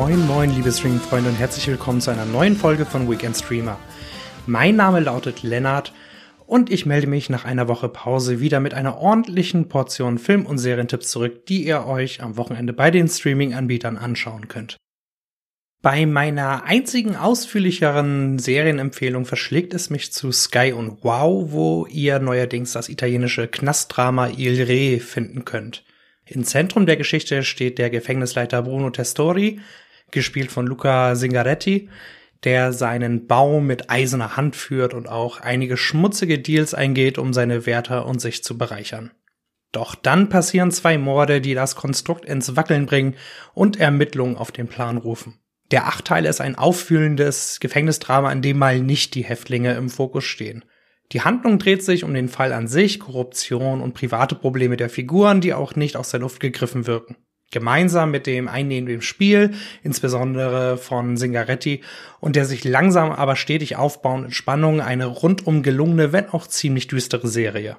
Moin, moin, liebe Streaming-Freunde und herzlich willkommen zu einer neuen Folge von Weekend Streamer. Mein Name lautet Lennart und ich melde mich nach einer Woche Pause wieder mit einer ordentlichen Portion Film- und Serientipps zurück, die ihr euch am Wochenende bei den Streaming-Anbietern anschauen könnt. Bei meiner einzigen ausführlicheren Serienempfehlung verschlägt es mich zu Sky und Wow, wo ihr neuerdings das italienische Knastdrama Il Re finden könnt. Im Zentrum der Geschichte steht der Gefängnisleiter Bruno Testori, gespielt von Luca Singaretti, der seinen Bau mit eiserner Hand führt und auch einige schmutzige Deals eingeht, um seine Wärter und sich zu bereichern. Doch dann passieren zwei Morde, die das Konstrukt ins Wackeln bringen und Ermittlungen auf den Plan rufen. Der Achtteil ist ein auffühlendes Gefängnisdrama, in dem mal nicht die Häftlinge im Fokus stehen. Die Handlung dreht sich um den Fall an sich, Korruption und private Probleme der Figuren, die auch nicht aus der Luft gegriffen wirken. Gemeinsam mit dem einnehmenden Spiel, insbesondere von Singaretti, und der sich langsam aber stetig aufbauenden Spannung eine rundum gelungene, wenn auch ziemlich düstere Serie.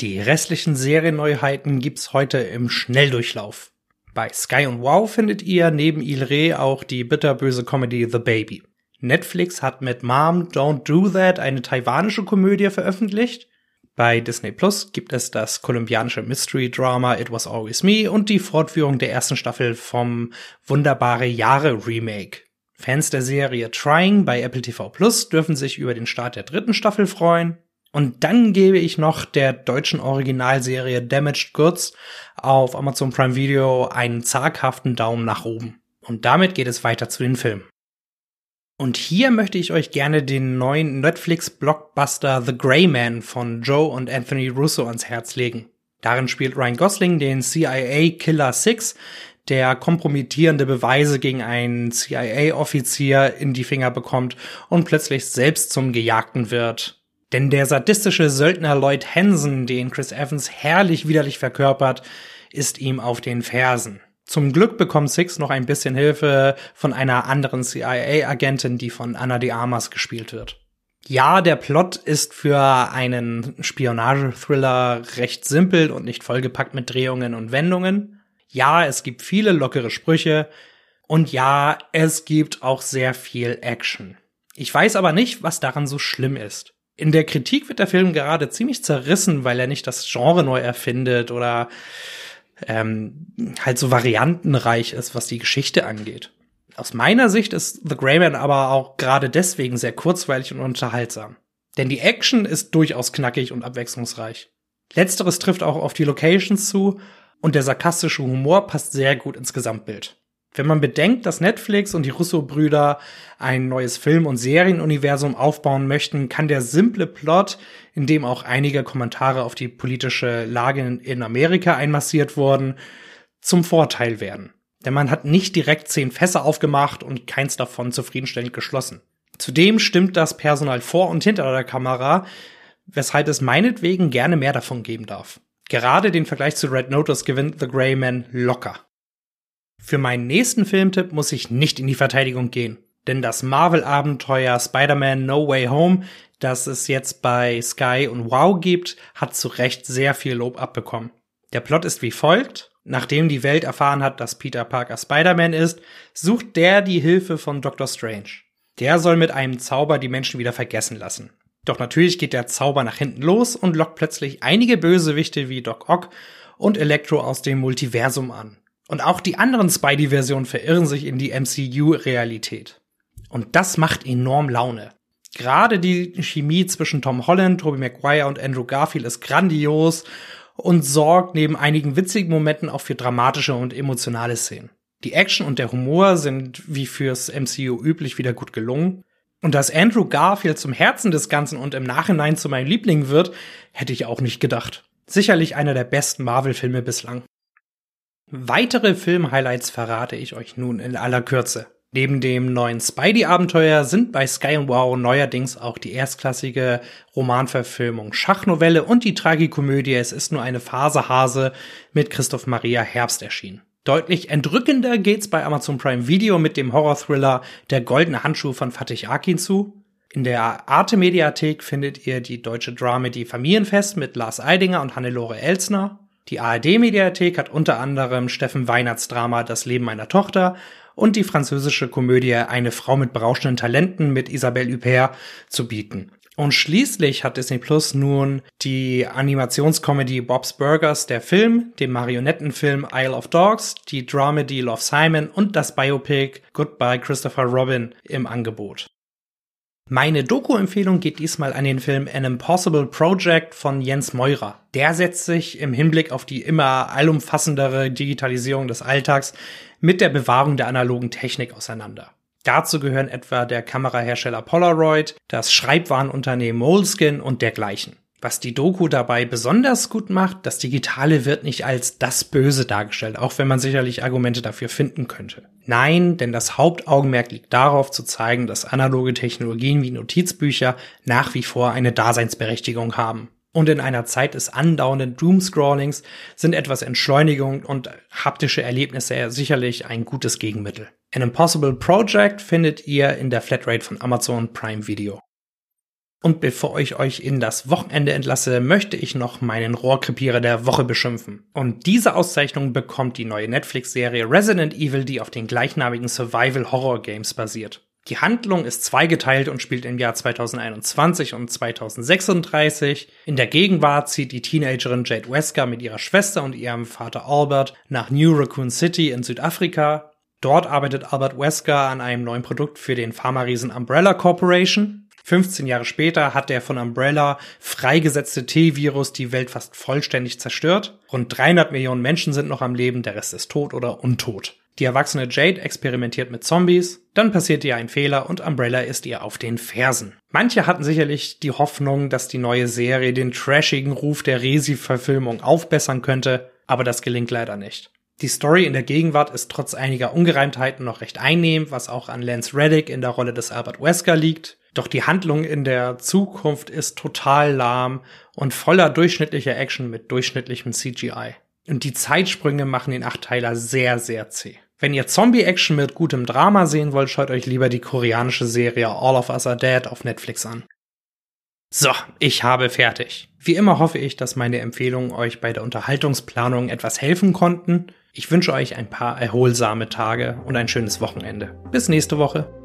Die restlichen Serienneuheiten gibt's heute im Schnelldurchlauf. Bei Sky und Wow findet ihr neben Il Re auch die bitterböse Comedy The Baby. Netflix hat mit Mom Don't Do That eine taiwanische Komödie veröffentlicht. Bei Disney Plus gibt es das kolumbianische Mystery Drama It Was Always Me und die Fortführung der ersten Staffel vom Wunderbare Jahre Remake. Fans der Serie Trying bei Apple TV Plus dürfen sich über den Start der dritten Staffel freuen. Und dann gebe ich noch der deutschen Originalserie Damaged Goods auf Amazon Prime Video einen zaghaften Daumen nach oben. Und damit geht es weiter zu den Filmen. Und hier möchte ich euch gerne den neuen Netflix-Blockbuster The Grey Man von Joe und Anthony Russo ans Herz legen. Darin spielt Ryan Gosling den CIA Killer Six, der kompromittierende Beweise gegen einen CIA-Offizier in die Finger bekommt und plötzlich selbst zum Gejagten wird. Denn der sadistische Söldner Lloyd Hansen, den Chris Evans herrlich widerlich verkörpert, ist ihm auf den Fersen. Zum Glück bekommt Six noch ein bisschen Hilfe von einer anderen CIA-Agentin, die von Anna de Armas gespielt wird. Ja, der Plot ist für einen Spionage-Thriller recht simpel und nicht vollgepackt mit Drehungen und Wendungen. Ja, es gibt viele lockere Sprüche. Und ja, es gibt auch sehr viel Action. Ich weiß aber nicht, was daran so schlimm ist. In der Kritik wird der Film gerade ziemlich zerrissen, weil er nicht das Genre neu erfindet oder ähm, halt so variantenreich ist, was die Geschichte angeht. Aus meiner Sicht ist The Grey Man aber auch gerade deswegen sehr kurzweilig und unterhaltsam. Denn die Action ist durchaus knackig und abwechslungsreich. Letzteres trifft auch auf die Locations zu und der sarkastische Humor passt sehr gut ins Gesamtbild. Wenn man bedenkt, dass Netflix und die Russo-Brüder ein neues Film- und Serienuniversum aufbauen möchten, kann der simple Plot, in dem auch einige Kommentare auf die politische Lage in Amerika einmassiert wurden, zum Vorteil werden. Denn man hat nicht direkt zehn Fässer aufgemacht und keins davon zufriedenstellend geschlossen. Zudem stimmt das Personal vor und hinter der Kamera, weshalb es meinetwegen gerne mehr davon geben darf. Gerade den Vergleich zu Red Notice gewinnt The Grey Man locker. Für meinen nächsten Filmtipp muss ich nicht in die Verteidigung gehen. Denn das Marvel-Abenteuer Spider-Man No Way Home, das es jetzt bei Sky und Wow gibt, hat zu Recht sehr viel Lob abbekommen. Der Plot ist wie folgt. Nachdem die Welt erfahren hat, dass Peter Parker Spider-Man ist, sucht der die Hilfe von Doctor Strange. Der soll mit einem Zauber die Menschen wieder vergessen lassen. Doch natürlich geht der Zauber nach hinten los und lockt plötzlich einige Bösewichte wie Doc Ock und Electro aus dem Multiversum an. Und auch die anderen Spidey-Versionen verirren sich in die MCU-Realität. Und das macht enorm Laune. Gerade die Chemie zwischen Tom Holland, Tobey Maguire und Andrew Garfield ist grandios und sorgt neben einigen witzigen Momenten auch für dramatische und emotionale Szenen. Die Action und der Humor sind wie fürs MCU üblich wieder gut gelungen. Und dass Andrew Garfield zum Herzen des Ganzen und im Nachhinein zu meinem Liebling wird, hätte ich auch nicht gedacht. Sicherlich einer der besten Marvel-Filme bislang. Weitere Film-Highlights verrate ich euch nun in aller Kürze. Neben dem neuen Spidey-Abenteuer sind bei Sky Wow neuerdings auch die erstklassige Romanverfilmung Schachnovelle und die Tragikomödie Es ist nur eine Phasehase mit Christoph Maria Herbst erschienen. Deutlich entrückender geht's bei Amazon Prime Video mit dem Horror-Thriller Der goldene Handschuh von Fatih Akin zu. In der Arte-Mediathek findet ihr die deutsche Dramedy Familienfest mit Lars Eidinger und Hannelore Elsner. Die ARD-Mediathek hat unter anderem Steffen Weinerts Drama Das Leben meiner Tochter und die französische Komödie Eine Frau mit berauschenden Talenten mit Isabelle Huppert zu bieten. Und schließlich hat Disney Plus nun die Animationscomedy Bob's Burgers, der Film, den Marionettenfilm Isle of Dogs, die Dramedy Love Simon und das Biopic Goodbye Christopher Robin im Angebot. Meine Doku-Empfehlung geht diesmal an den Film An Impossible Project von Jens Meurer. Der setzt sich im Hinblick auf die immer allumfassendere Digitalisierung des Alltags mit der Bewahrung der analogen Technik auseinander. Dazu gehören etwa der Kamerahersteller Polaroid, das Schreibwarenunternehmen Moleskin und dergleichen. Was die Doku dabei besonders gut macht, das Digitale wird nicht als das Böse dargestellt, auch wenn man sicherlich Argumente dafür finden könnte. Nein, denn das Hauptaugenmerk liegt darauf zu zeigen, dass analoge Technologien wie Notizbücher nach wie vor eine Daseinsberechtigung haben. Und in einer Zeit des andauernden Doomscrollings sind etwas Entschleunigung und haptische Erlebnisse sicherlich ein gutes Gegenmittel. An Impossible Project findet ihr in der Flatrate von Amazon Prime Video. Und bevor ich euch in das Wochenende entlasse, möchte ich noch meinen Rohrkrepierer der Woche beschimpfen. Und diese Auszeichnung bekommt die neue Netflix-Serie Resident Evil, die auf den gleichnamigen Survival-Horror-Games basiert. Die Handlung ist zweigeteilt und spielt im Jahr 2021 und 2036. In der Gegenwart zieht die Teenagerin Jade Wesker mit ihrer Schwester und ihrem Vater Albert nach New Raccoon City in Südafrika. Dort arbeitet Albert Wesker an einem neuen Produkt für den Pharma-Riesen Umbrella Corporation. 15 Jahre später hat der von Umbrella freigesetzte T-Virus die Welt fast vollständig zerstört. Rund 300 Millionen Menschen sind noch am Leben, der Rest ist tot oder untot. Die erwachsene Jade experimentiert mit Zombies, dann passiert ihr ein Fehler und Umbrella ist ihr auf den Fersen. Manche hatten sicherlich die Hoffnung, dass die neue Serie den trashigen Ruf der Resi-Verfilmung aufbessern könnte, aber das gelingt leider nicht. Die Story in der Gegenwart ist trotz einiger Ungereimtheiten noch recht einnehmend, was auch an Lance Reddick in der Rolle des Albert Wesker liegt. Doch die Handlung in der Zukunft ist total lahm und voller durchschnittlicher Action mit durchschnittlichem CGI. Und die Zeitsprünge machen den Achtteiler sehr, sehr zäh. Wenn ihr Zombie-Action mit gutem Drama sehen wollt, schaut euch lieber die koreanische Serie All of Us Are Dead auf Netflix an. So, ich habe fertig. Wie immer hoffe ich, dass meine Empfehlungen euch bei der Unterhaltungsplanung etwas helfen konnten. Ich wünsche euch ein paar erholsame Tage und ein schönes Wochenende. Bis nächste Woche.